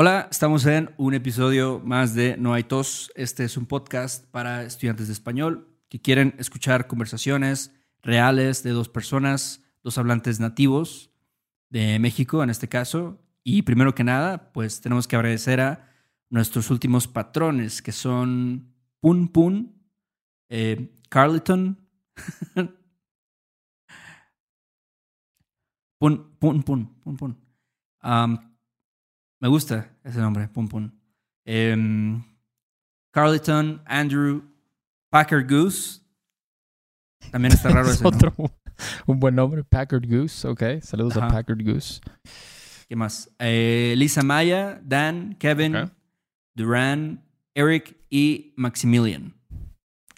Hola, estamos en un episodio más de No hay tos. Este es un podcast para estudiantes de español que quieren escuchar conversaciones reales de dos personas, dos hablantes nativos de México en este caso. Y primero que nada, pues tenemos que agradecer a nuestros últimos patrones que son Pun Pun, eh, Carleton, Pun Pun Pun Pun Pun. Me gusta ese nombre, Pum Pum. Em, Carleton, Andrew, Packard Goose. También está raro ese. Otro, un buen nombre, Packard Goose. Ok, saludos a Packard Goose. ¿Qué más? Eh, Lisa Maya, Dan, Kevin, Duran, Eric y Maximilian.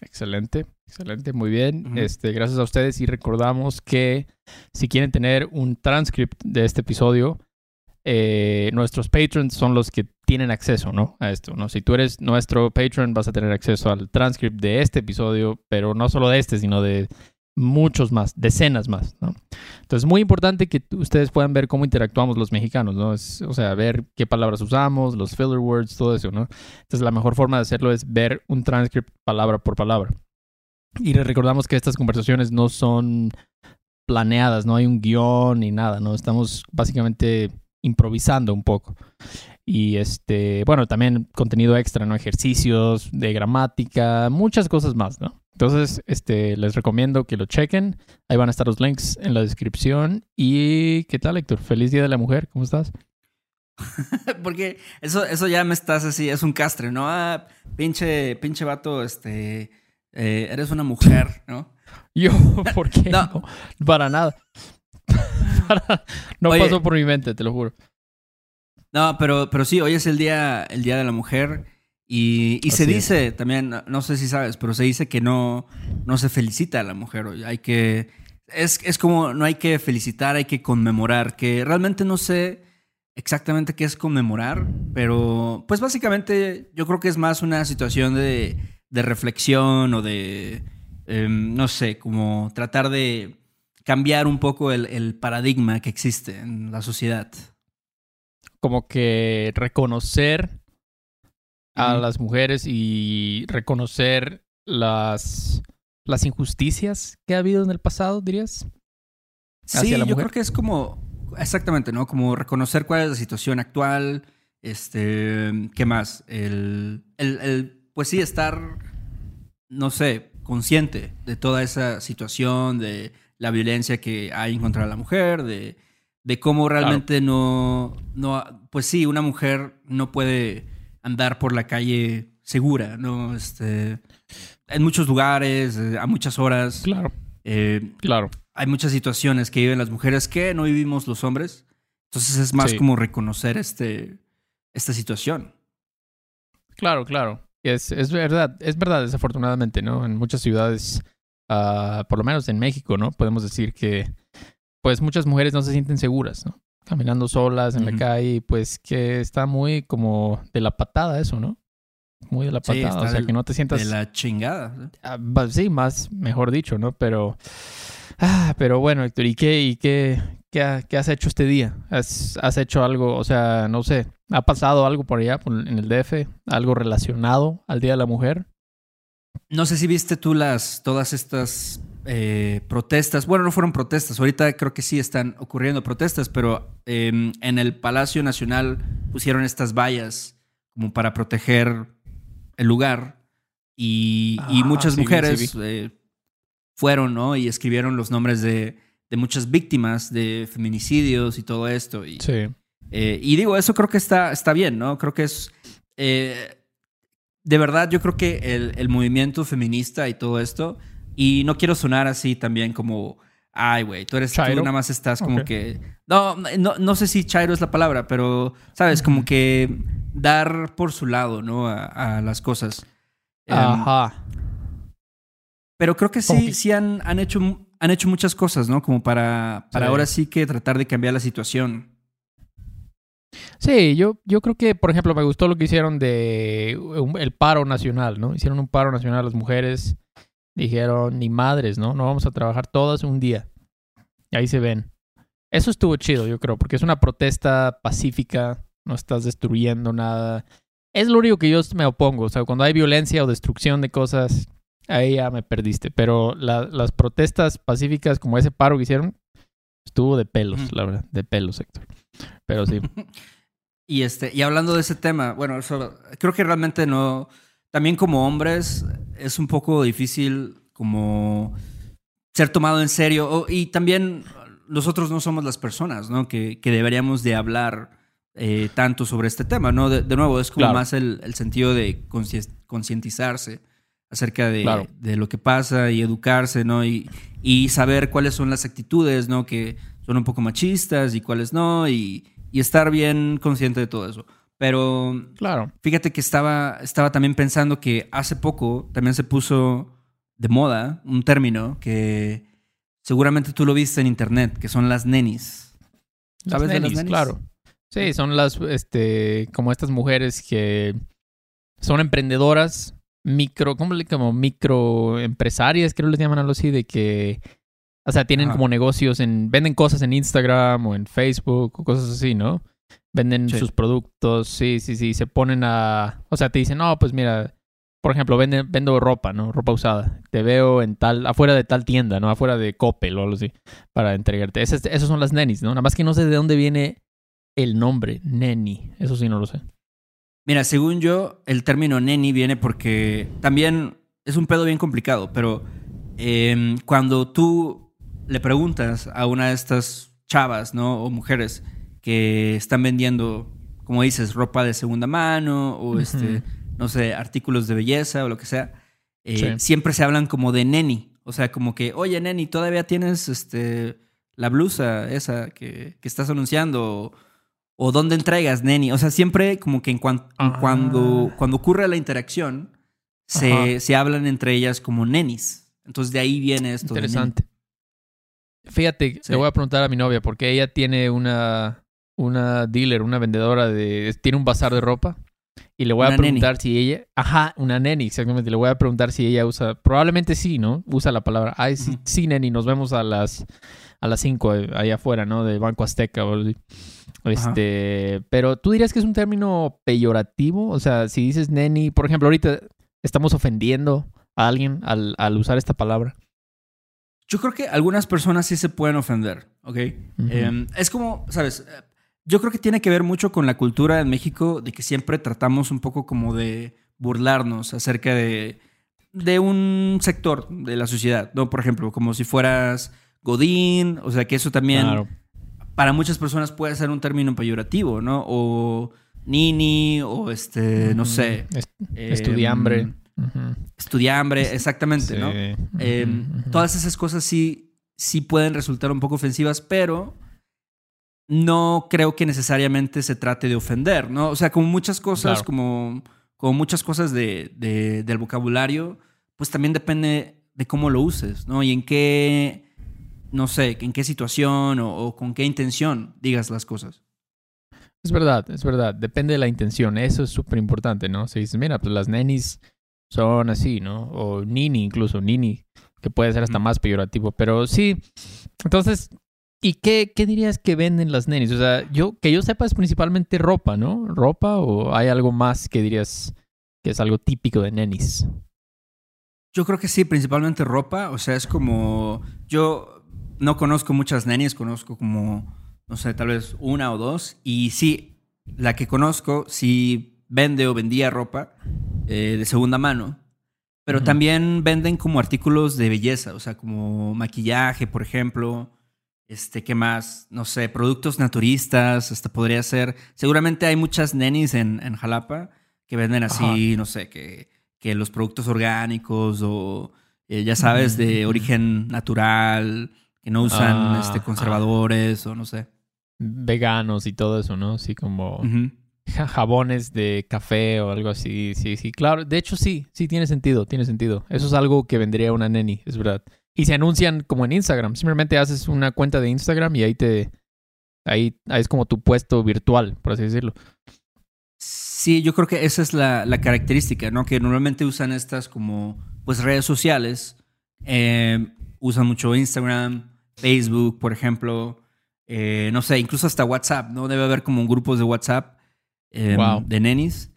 Excelente, excelente, muy bien. este, gracias a ustedes y recordamos que si quieren tener un transcript de este episodio, eh, nuestros patrons son los que tienen acceso ¿no? a esto. ¿no? Si tú eres nuestro patron, vas a tener acceso al transcript de este episodio, pero no solo de este, sino de muchos más, decenas más. ¿no? Entonces, es muy importante que ustedes puedan ver cómo interactuamos los mexicanos, ¿no? o sea, ver qué palabras usamos, los filler words, todo eso, ¿no? Entonces, la mejor forma de hacerlo es ver un transcript palabra por palabra. Y recordamos que estas conversaciones no son planeadas, no hay un guion ni nada, ¿no? Estamos básicamente improvisando un poco. Y este, bueno, también contenido extra, ¿no? Ejercicios de gramática, muchas cosas más, ¿no? Entonces, este, les recomiendo que lo chequen. Ahí van a estar los links en la descripción. Y, ¿qué tal, Héctor? Feliz Día de la Mujer, ¿cómo estás? Porque eso, eso ya me estás así, es un castre, ¿no? Ah, pinche, pinche vato, este, eh, eres una mujer, ¿no? Yo, ¿por qué? no. para nada. no pasó por mi mente, te lo juro. No, pero, pero sí, hoy es el día, el día de la mujer. Y, se dice también, no sé si sabes, pero se dice que no, no se felicita a la mujer hoy. Hay que. Es, es como no hay que felicitar, hay que conmemorar. Que realmente no sé exactamente qué es conmemorar, pero pues básicamente yo creo que es más una situación de, de reflexión o de. Em, no sé, como tratar de cambiar un poco el, paradigma que existe en la sociedad. Como que reconocer a las mujeres y reconocer las, las injusticias que ha habido en el pasado, dirías. Sí, yo creo que es como, exactamente, ¿no? Como reconocer cuál es la situación actual, este, ¿qué más? El, el, el pues sí, estar, no sé, consciente de toda esa situación, de la violencia que hay en contra de la mujer, de, de cómo realmente no, no, pues sí, una mujer no puede andar por la calle segura, ¿no? Este, en muchos lugares, eh, a muchas horas. Claro. Eh, claro. Hay muchas situaciones que viven las mujeres que no vivimos los hombres. Entonces es más como reconocer este, esta situación. Claro, claro. Es, es verdad, es verdad, desafortunadamente, ¿no? En muchas ciudades Ah, por lo menos en México, ¿no? Podemos decir que, pues muchas mujeres no se sienten seguras, ¿no? Caminando solas en la calle, pues que está muy como de la patada eso, ¿no? Muy de la patada, o sea, que no te sientas... De la chingada. Ah, sí, más, mejor dicho, ¿no? Pero... Ah, pero bueno, Héctor, ¿y qué, y qué, qué, has hecho este día? ¿Has, ¿Has, hecho algo, o sea, no sé, ha pasado algo por allá en el DF? ¿Algo relacionado al Día de la Mujer? No sé si viste tú las todas estas eh, protestas. Bueno, no fueron protestas. Ahorita creo que sí están ocurriendo protestas, pero em, en el Palacio Nacional pusieron estas vallas como para proteger el lugar y, ah, muchas mujeres eh, fueron, ¿no? Y escribieron los nombres de, muchas víctimas de feminicidios y todo esto. Y, sí. Eh, y digo, eso creo que está, está bien, ¿no? Creo que es de verdad yo creo que el, movimiento feminista y todo esto, y no quiero sonar así también como, ay, güey, tú eres, tú nada más estás como que, no, no, no sé si chairo es la palabra, pero, ¿sabes? Como que dar por su lado, ¿no? A, las cosas. Em, Ajá. pero creo que sí, sí han, han, hecho, han hecho muchas cosas, ¿no? Como para, para ahora sí que tratar de cambiar la situación. Sí, yo, yo creo que, por ejemplo, me gustó lo que hicieron de el paro nacional, ¿no? Hicieron un paro nacional las mujeres, dijeron, ni madres, ¿no? No vamos a trabajar todas un día. Y ahí se ven. Eso estuvo chido, yo creo, porque es una protesta pacífica, no estás destruyendo nada. Es lo único que yo me opongo. O sea, cuando hay violencia o destrucción de cosas, ahí ya me perdiste. Pero las protestas pacíficas, como ese paro que hicieron, estuvo de pelos, la verdad, de pelos, Héctor. Pero sí. y este, y hablando de ese tema, bueno, eso, creo que realmente no. También como hombres es un poco difícil como ser tomado en serio. y también nosotros no somos las personas, ¿no? Que, que deberíamos de hablar eh, tanto sobre este tema, ¿no? De, nuevo, es como más el, sentido de concientizarse acerca de, de, lo que pasa y educarse, ¿no? Y, y, saber cuáles son las actitudes, ¿no? Que son un poco machistas y cuáles no, y, y estar bien consciente de todo eso. Pero claro. fíjate que estaba, estaba también pensando que hace poco también se puso de moda un término que seguramente tú lo viste en internet, que son las nenis. ¿Sabes de las nenis? Claro. Sí, son las, este, como estas mujeres que son emprendedoras, micro, ¿cómo le como microempresarias, creo que les llaman algo así, de que, o sea, tienen como negocios en, venden cosas en Instagram o en Facebook o cosas así, ¿no? Venden sus productos, sí, sí, sí, se ponen a, o sea, te dicen, no, pues mira, por ejemplo, venden, vendo ropa, ¿no? Ropa usada. Te veo en tal, afuera de tal tienda, ¿no? Afuera de Coppel o algo así, para entregarte. Esas, esas son las nenis, ¿no? Nada más que no sé de dónde viene el nombre, neni. Eso sí no lo sé. Mira, según yo, el término neni viene porque también es un pedo bien complicado, pero em, cuando tú le preguntas a una de estas chavas, ¿no? O mujeres que están vendiendo, como dices, ropa de segunda mano o este, no sé, artículos de belleza o lo que sea, eh, siempre se hablan como de neni. O sea, como que, oye, neni, todavía tienes este, la blusa esa que, que estás anunciando o dónde entregas, neni. O sea, siempre como que en, ah. cuando, cuando ocurre la interacción, se, se, hablan entre ellas como nenis. Entonces de ahí viene esto. Interesante. Fíjate, le voy a preguntar a mi novia, porque ella tiene una, una dealer, una vendedora de. Tiene un bazar de ropa. Y le voy a preguntar si ella. Ajá, una neni, exactamente. Le voy a preguntar si ella usa. Probablemente sí, ¿no? Usa la palabra. Ay, sí, sí, neni, nos vemos a las a las 5 eh, allá afuera, ¿no? De Banco Azteca. O este, pero tú dirías que es un término peyorativo, o sea, si dices neni, por ejemplo, ahorita estamos ofendiendo a alguien al, al usar esta palabra. Yo creo que algunas personas sí se pueden ofender, ¿ok? Em, es como, ¿sabes? Yo creo que tiene que ver mucho con la cultura en México de que siempre tratamos un poco como de burlarnos acerca de, de un sector de la sociedad, ¿no? Por ejemplo, como si fueras Godín, o sea que eso también para muchas personas puede ser un término peyorativo, ¿no? O nini, o este, no sé. estudiambre. Em, estudiambre, exactamente, ¿no? Em, todas esas cosas sí, sí pueden resultar un poco ofensivas, pero no creo que necesariamente se trate de ofender, ¿no? O sea, como muchas cosas, como, como muchas cosas de, del vocabulario, pues también depende de cómo lo uses, ¿no? Y en qué no sé, en qué situación o, con qué intención digas las cosas. Es verdad, es verdad. Depende de la intención. Eso es súper importante, ¿no? Si dices, mira, pues las nenis son así, ¿no? O nini incluso, nini, que puede ser hasta más peyorativo. Pero sí, entonces, ¿y qué, qué dirías que venden las nenis? O sea, yo, que yo sepa es principalmente ropa, ¿no? ¿Ropa o hay algo más que dirías que es algo típico de nenis? Yo creo que sí, principalmente ropa. O sea, es como. Yo no conozco muchas nenis, conozco como, no sé, tal vez una o dos. Y sí, la que conozco sí vende o vendía ropa eh, de segunda mano. Pero también venden como artículos de belleza, o sea, como maquillaje, por ejemplo. Este, ¿qué más? No sé, productos naturistas, hasta podría ser. Seguramente hay muchas nenis en, Jalapa que venden así, no sé, que, que los productos orgánicos o, eh, ya sabes, de origen natural, que no usan este, conservadores o no sé. Veganos y todo eso, ¿no? Sí, como jabones de café o algo así. Sí, sí, claro. De hecho, sí, sí tiene sentido, tiene sentido. Eso es algo que vendría una neni, es verdad. Y se anuncian como en Instagram. Simplemente haces una cuenta de Instagram y ahí te. Ahí, es como tu puesto virtual, por así decirlo. Sí, yo creo que esa es la, la característica, ¿no? Que normalmente usan estas como pues redes sociales. Eh, usan mucho Instagram, Facebook, por ejemplo. Eh, no sé, incluso hasta WhatsApp, ¿no? Debe haber como grupos de WhatsApp em, de nenis.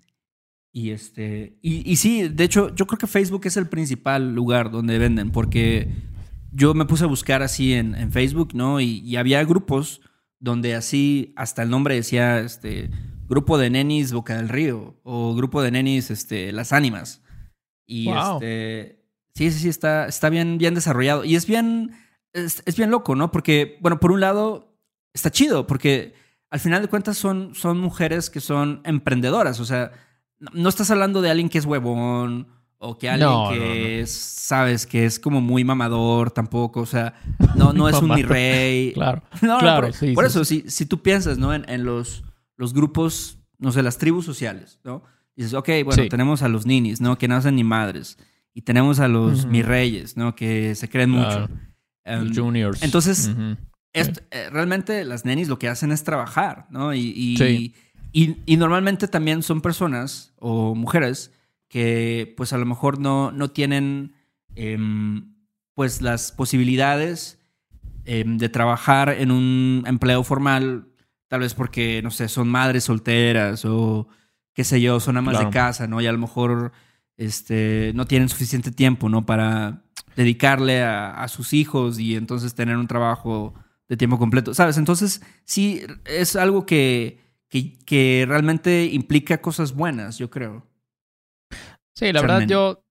Y este. Y, y, sí, de hecho, yo creo que Facebook es el principal lugar donde venden, porque yo me puse a buscar así en, en Facebook, ¿no? Y, y, había grupos donde así hasta el nombre decía este grupo de nenis Boca del Río o grupo de nenis este Las Ánimas. Y este sí, sí, sí está está bien bien desarrollado y es bien es, bien loco, ¿no? Porque bueno, por un lado está chido porque al final de cuentas son son mujeres que son emprendedoras, o sea, no estás hablando de alguien que es huevón o que alguien que sabes que es como muy mamador tampoco, o sea, no, no es un mi rey. Claro. claro, por, por eso, Si, si tú piensas, ¿no? En, en, los, los grupos, no sé, las tribus sociales, ¿no? Dices, ok, bueno, tenemos a los ninis, ¿no? Que no hacen ni madres. Y tenemos a los mi reyes, ¿no? Que se creen mucho. Um, juniors. Entonces, eh, realmente las nenis lo que hacen es trabajar, ¿no? Y, y, y, y normalmente también son personas o mujeres que pues a lo mejor no, no tienen em, pues las posibilidades em, de trabajar en un empleo formal, tal vez porque, no sé, son madres solteras o qué sé yo, son amas de casa, ¿no? Y a lo mejor este, no tienen suficiente tiempo, ¿no? Para dedicarle a, sus hijos y entonces tener un trabajo de tiempo completo, ¿sabes? Entonces, sí, es algo que, que, realmente implica cosas buenas, yo creo. Sí, la verdad, yo.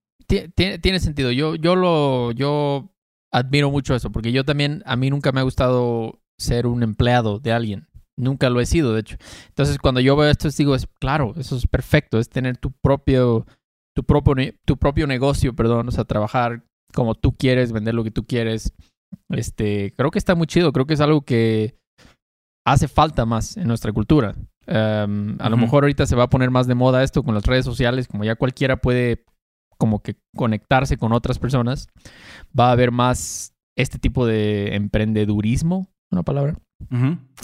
Tiene sentido. Yo, yo lo. Yo admiro mucho eso, porque yo también. A mí nunca me ha gustado ser un empleado de alguien. Nunca lo he sido, de hecho. Entonces, cuando yo veo esto, digo, es claro, eso es perfecto. Es tener tu propio. Tu propio, tu propio negocio, perdón. O sea, trabajar como tú quieres, vender lo que tú quieres. Este, creo que está muy chido. Creo que es algo que hace falta más en nuestra cultura. Em, a lo mejor ahorita se va a poner más de moda esto con las redes sociales, como ya cualquiera puede como que conectarse con otras personas, va a haber más este tipo de emprendedurismo, una palabra.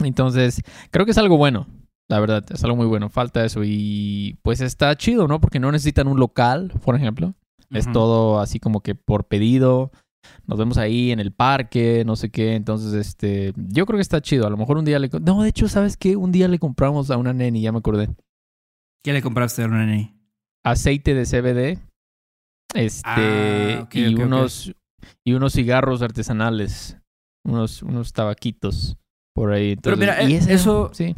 Entonces, creo que es algo bueno, la verdad, es algo muy bueno, falta eso y pues está chido, ¿no? Porque no necesitan un local, por ejemplo, es todo así como que por pedido, nos vemos ahí en el parque, no sé qué. Entonces, este, yo creo que está chido. A lo mejor un día le... No, de hecho, ¿sabes qué? Un día le compramos a una neni, ya me acordé. ¿Qué le compraste a una neni? Aceite de CBD. Este, ah, y unos y unos cigarros artesanales, unos unos tabaquitos por ahí. Pero mira, ¿y eso sí.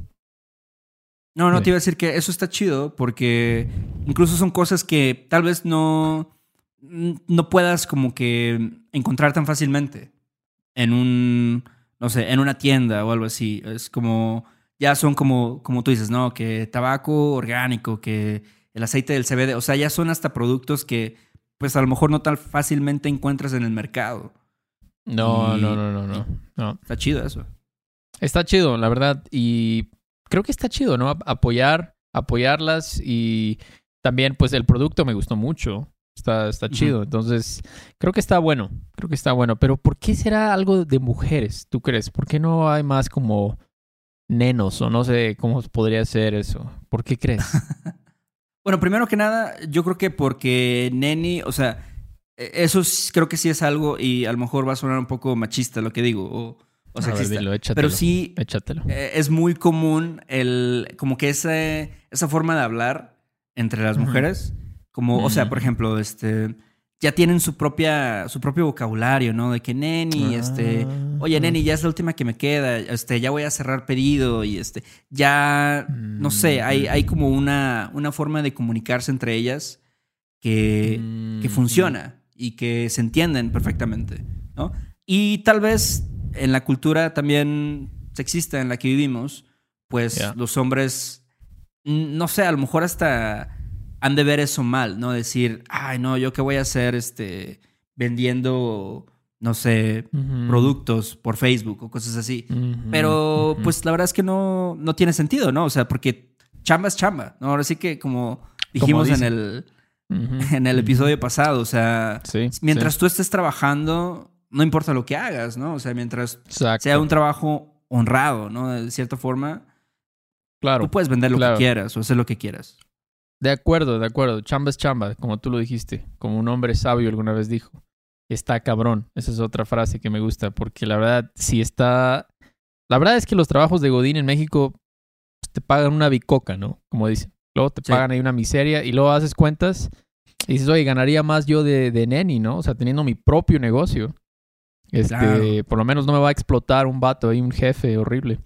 No, no te iba a decir que eso está chido porque incluso son cosas que tal vez no no puedas como que encontrar tan fácilmente en un, no sé, en una tienda o algo así. Es como, ya son como, como tú dices, ¿no? Que tabaco orgánico, que el aceite del CBD, o sea, ya son hasta productos que pues a lo mejor no tan fácilmente encuentras en el mercado. No, no, no, no, no, no. Está chido eso. Está chido, la verdad. Y creo que está chido, ¿no? Apoyar, apoyarlas y también pues el producto me gustó mucho. Está, está chido. Entonces, creo que está bueno. Creo que está bueno. Pero ¿por qué será algo de mujeres? ¿Tú crees? ¿Por qué no hay más como nenos o no sé cómo podría ser eso? ¿Por qué crees? bueno, primero que nada, yo creo que porque neni, o sea, e, eso creo que sí es algo y a lo mejor va a sonar un poco machista lo que digo o, o sexista. pero sí échatelo. E, es muy común el como que ese, esa forma de hablar entre las mujeres como, o sea, por ejemplo, este, ya tienen su propia, su propio vocabulario, ¿no? De que neni, este, oye, neni, ya es la última que me queda, este, ya voy a cerrar pedido y este, ya, no sé, hay, hay como una, una forma de comunicarse entre ellas que, que funciona y que se entienden perfectamente, ¿no? Y tal vez en la cultura también sexista en la que vivimos, pues los hombres, no sé, a lo mejor hasta han de ver eso mal, ¿no? Decir, ay, no, yo qué voy a hacer este, vendiendo, no sé, productos por Facebook o cosas así. Pero pues la verdad es que no, no tiene sentido, ¿no? O sea, porque chamba es chamba, ¿no? Ahora sí que como dijimos en el, en el episodio pasado, o sea, mientras tú estés trabajando, no importa lo que hagas, ¿no? O sea, mientras sea un trabajo honrado, ¿no? De cierta forma, claro, tú puedes vender lo que quieras o hacer lo que quieras. De acuerdo, de acuerdo. Chamba es chamba, como tú lo dijiste, como un hombre sabio alguna vez dijo. Está cabrón. Esa es otra frase que me gusta, porque la verdad, si está... La verdad es que los trabajos de Godín en México te pagan una bicoca, ¿no? Como dicen. Luego te pagan ahí una miseria y luego haces cuentas y dices, oye, ganaría más yo de, de neni, ¿no? O sea, teniendo mi propio negocio. Este, por lo menos no me va a explotar un vato ahí, un jefe horrible.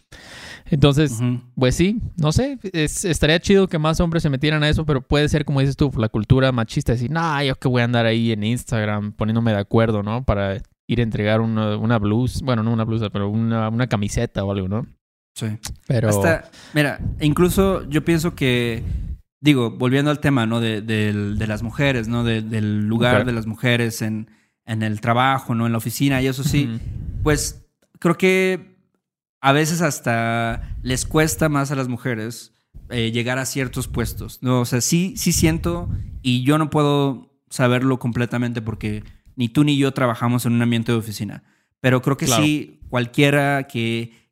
Entonces, pues sí, no sé, estaría chido que más hombres se metieran a eso, pero puede ser, como dices tú, la cultura machista, decir, nah, yo que voy a andar ahí en Instagram poniéndome de acuerdo, ¿no? Para ir a entregar una, una blusa, bueno, no una blusa, pero una, una camiseta o algo, ¿no? Sí. Pero... Hasta, mira, incluso yo pienso que, digo, volviendo al tema, ¿no? De, de, las mujeres, ¿no? del lugar de las mujeres en, en, el trabajo, ¿no? En la oficina y eso sí, pues creo que a veces hasta les cuesta más a las mujeres eh, llegar a ciertos puestos. ¿no? O sea, sí, sí siento, y yo no puedo saberlo completamente porque ni tú ni yo trabajamos en un ambiente de oficina. Pero creo que sí, cualquiera que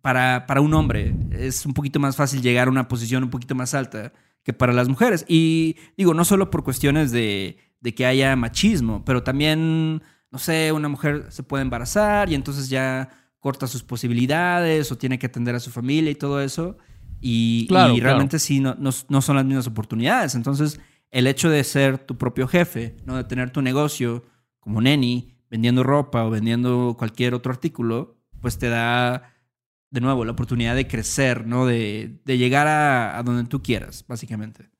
para, para un hombre es un poquito más fácil llegar a una posición un poquito más alta que para las mujeres. Y digo, no solo por cuestiones de, de que haya machismo, pero también, no sé, una mujer se puede embarazar y entonces ya corta sus posibilidades o tiene que atender a su familia y todo eso. Y, realmente sí, no, no, son las mismas oportunidades. Entonces, el hecho de ser tu propio jefe, ¿no? de tener tu negocio como Neni, vendiendo ropa o vendiendo cualquier otro artículo, pues te da de nuevo la oportunidad de crecer, ¿no? De, de llegar a, a, donde tú quieras, básicamente.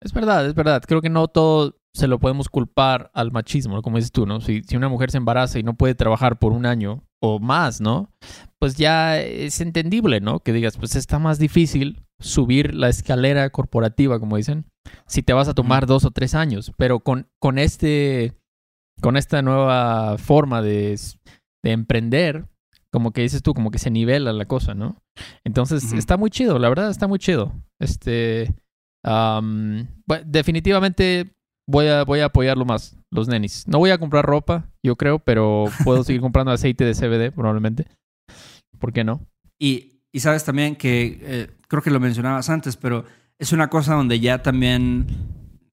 Es verdad, es verdad. Creo que no todo se lo podemos culpar al machismo, como dices tú, ¿no? Si, si una mujer se embaraza y no puede trabajar por un año o más, ¿no? Pues ya es entendible, ¿no? Que digas, pues está más difícil subir la escalera corporativa, como dicen, si te vas a tomar dos o tres años. Pero con, con este, con esta nueva forma de, de emprender, como que dices tú, como que se nivela la cosa, ¿no? Entonces, está muy chido, la verdad está muy chido. Este, definitivamente voy a, voy a apoyarlo más, los nenis. No voy a comprar ropa, yo creo, pero puedo seguir comprando aceite de CBD probablemente. ¿Por qué no? Y, y sabes también que, eh, creo que lo mencionabas antes, pero es una cosa donde ya también,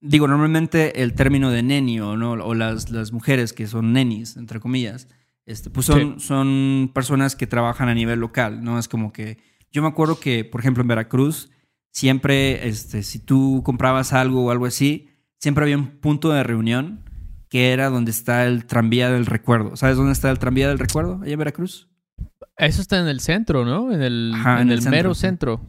digo, normalmente el término de neni o, ¿no? o las, las mujeres que son nenis, entre comillas, este, pues son, son personas que trabajan a nivel local, ¿no? Es como que, yo me acuerdo que, por ejemplo, en Veracruz, siempre, este, si tú comprabas algo o algo así, siempre había un punto de reunión que era donde está el tranvía del recuerdo. ¿Sabes dónde está el tranvía del recuerdo? Allá en Veracruz. Eso está en el centro, ¿no? En el, en, el, mero centro.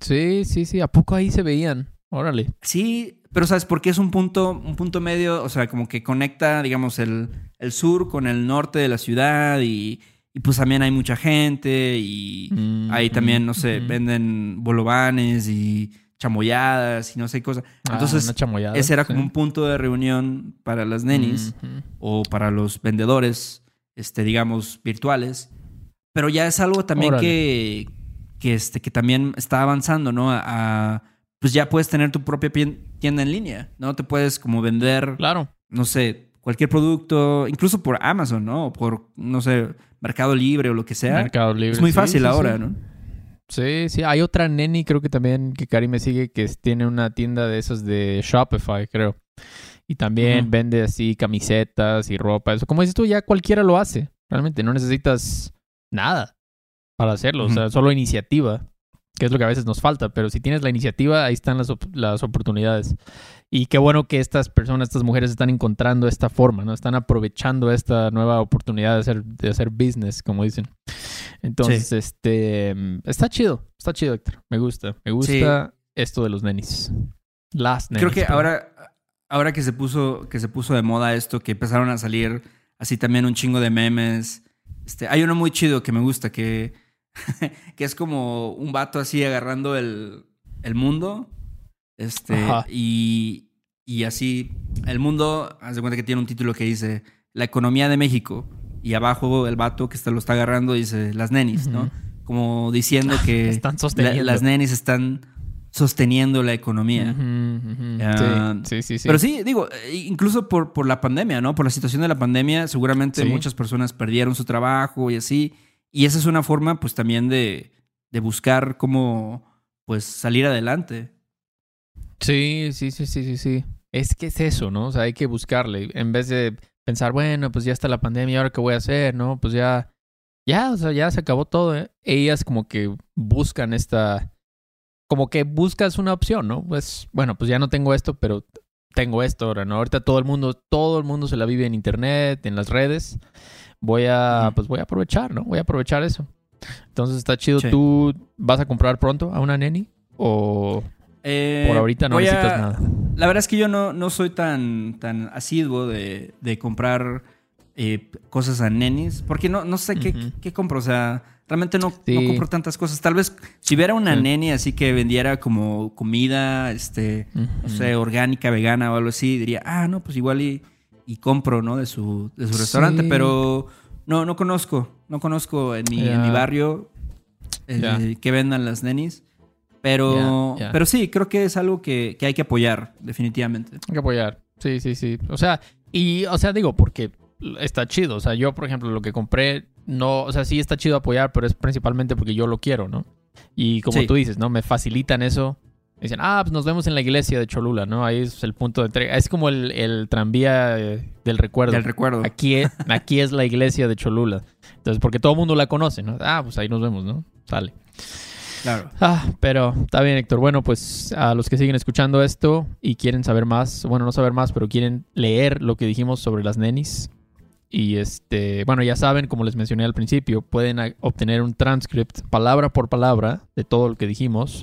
Sí, sí, sí. ¿A poco ahí se veían? Órale. Sí, pero ¿sabes por qué es un punto, un punto medio? O sea, como que conecta, digamos, el, el sur con el norte de la ciudad y, y pues también hay mucha gente y mm, ahí también, no sé, mm, mm. venden bolovanes y chamoyadas y no sé cosas. Ah, Entonces, ese era como un punto de reunión para las nenis o para los vendedores, este, digamos, virtuales. Pero ya es algo también que, que, este, que también está avanzando, ¿no? A, pues ya puedes tener tu propia tienda en línea, ¿no? Te puedes como vender, claro. no sé, cualquier producto, incluso por Amazon, ¿no? O por, no sé, Mercado Libre o lo que sea. Mercado Libre. Es muy fácil ahora, ¿no? Sí, sí. Hay otra neni, creo que también, que Cari me sigue, que tiene una tienda de esas de Shopify, creo. Y también vende así camisetas y ropa. Eso, como dices tú, ya cualquiera lo hace. Realmente no necesitas nada para hacerlo. O sea, solo iniciativa, que es lo que a veces nos falta. Pero si tienes la iniciativa, ahí están las, las oportunidades. Y qué bueno que estas personas, estas mujeres están encontrando esta forma, ¿no? Están aprovechando esta nueva oportunidad de hacer, de hacer business, como dicen. Entonces, este, está chido, está chido, Héctor. Me gusta, me gusta esto de los nenis. Las nenis. Creo que ahora, ahora que se puso, que se puso de moda esto, que empezaron a salir así también un chingo de memes. Este, hay uno muy chido que me gusta, que, que es como un vato así agarrando el, el mundo este, y, y así, el mundo, haz de cuenta que tiene un título que dice La economía de México. Y abajo el vato que está, lo está agarrando dice las nenis, ¿no? Como diciendo que están las nenis están sosteniendo la economía. sí, sí, sí, Pero sí, digo, incluso por, por la pandemia, ¿no? Por la situación de la pandemia, seguramente muchas personas perdieron su trabajo y así. Y esa es una forma, pues, también de, de buscar cómo, pues, salir adelante. Sí, sí, sí, sí, sí, sí. Es que es eso, ¿no? O sea, hay que buscarle. En vez de pensar, bueno, pues ya está la pandemia, ¿ahora qué voy a hacer? ¿No? Pues ya ya, o sea, ya se acabó todo. ¿eh? Ellas como que buscan esta, como que buscas una opción, ¿no? Pues, bueno, pues ya no tengo esto, pero tengo esto ahora, ¿no? Ahorita todo el mundo, todo el mundo se la vive en internet, en las redes. Voy a, pues voy a aprovechar, ¿no? Voy a aprovechar eso. Entonces está chido. ¿Tú vas a comprar pronto a una neni? ¿O eh, por ahorita no necesitas nada? La verdad es que yo no, no soy tan, tan asiduo de, de comprar eh, cosas a nenis. Porque no, no sé qué, qué, compro. O sea, realmente no, no, compro tantas cosas. Tal vez si hubiera una neni así que vendiera como comida, este, no sé, orgánica, vegana o algo así, diría, ah, no, pues igual y, y compro, ¿no? De su, de su restaurante. Pero no, no conozco. No conozco en mi, en mi barrio eh, que vendan las nenis. Pero, pero sí, creo que es algo que, que, hay que apoyar, definitivamente. Hay que apoyar. Sí, sí, sí. O sea, y, o sea, digo, porque está chido. O sea, yo, por ejemplo, lo que compré, no, o sea, sí está chido apoyar, pero es principalmente porque yo lo quiero, ¿no? Y como tú dices, ¿no? Me facilitan eso. dicen, ah, pues nos vemos en la iglesia de Cholula, ¿no? Ahí es el punto de entrega. Es como el, el tranvía eh, del recuerdo. Del recuerdo. Aquí es, aquí es la iglesia de Cholula. Entonces, porque todo el mundo la conoce, ¿no? Ah, pues ahí nos vemos, ¿no? Sale. Claro. Ah, pero está bien, Héctor. Bueno, pues a los que siguen escuchando esto y quieren saber más, bueno, no saber más, pero quieren leer lo que dijimos sobre las nenis. Y este, bueno, ya saben, como les mencioné al principio, pueden obtener un transcript palabra por palabra de todo lo que dijimos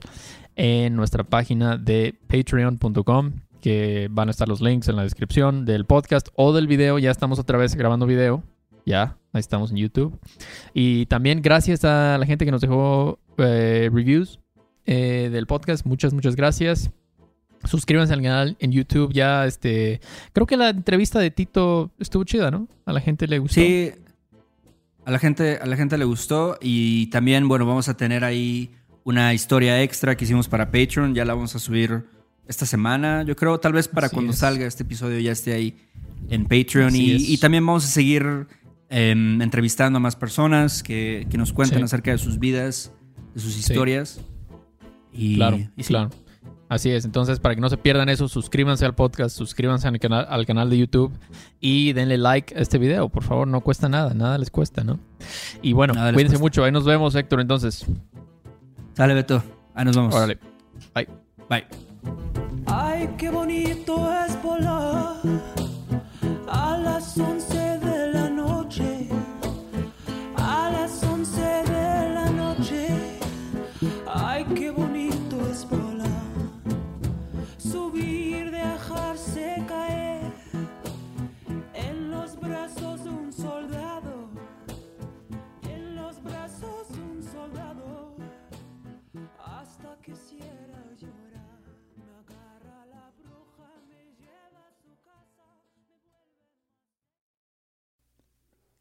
en nuestra página de patreon.com, que van a estar los links en la descripción del podcast o del video. Ya estamos otra vez grabando video. Ya, estamos en YouTube. Y también gracias a la gente que nos dejó eh, reviews eh, del podcast. Muchas, muchas gracias. Suscríbanse al canal en YouTube. Ya, este. Creo que la entrevista de Tito estuvo chida, ¿no? A la gente le gustó. Sí. A la gente, a la gente le gustó. Y también, bueno, vamos a tener ahí una historia extra que hicimos para Patreon. Ya la vamos a subir esta semana. Yo creo, tal vez para cuando salga este episodio ya esté ahí en Patreon. Y, también vamos a seguir em, entrevistando a más personas que, nos cuenten acerca de sus vidas de sus historias. Y, claro, claro. Así es, entonces para que no se pierdan eso, suscríbanse al podcast, suscríbanse al canal, al canal de YouTube y denle like a este video, por favor, no cuesta nada, nada les cuesta, ¿no? Y bueno, cuídense mucho, ahí nos vemos, Héctor, entonces. Sale, Beto, ahí nos vemos. Órale, bye. Bye. Ay, qué bonito es volar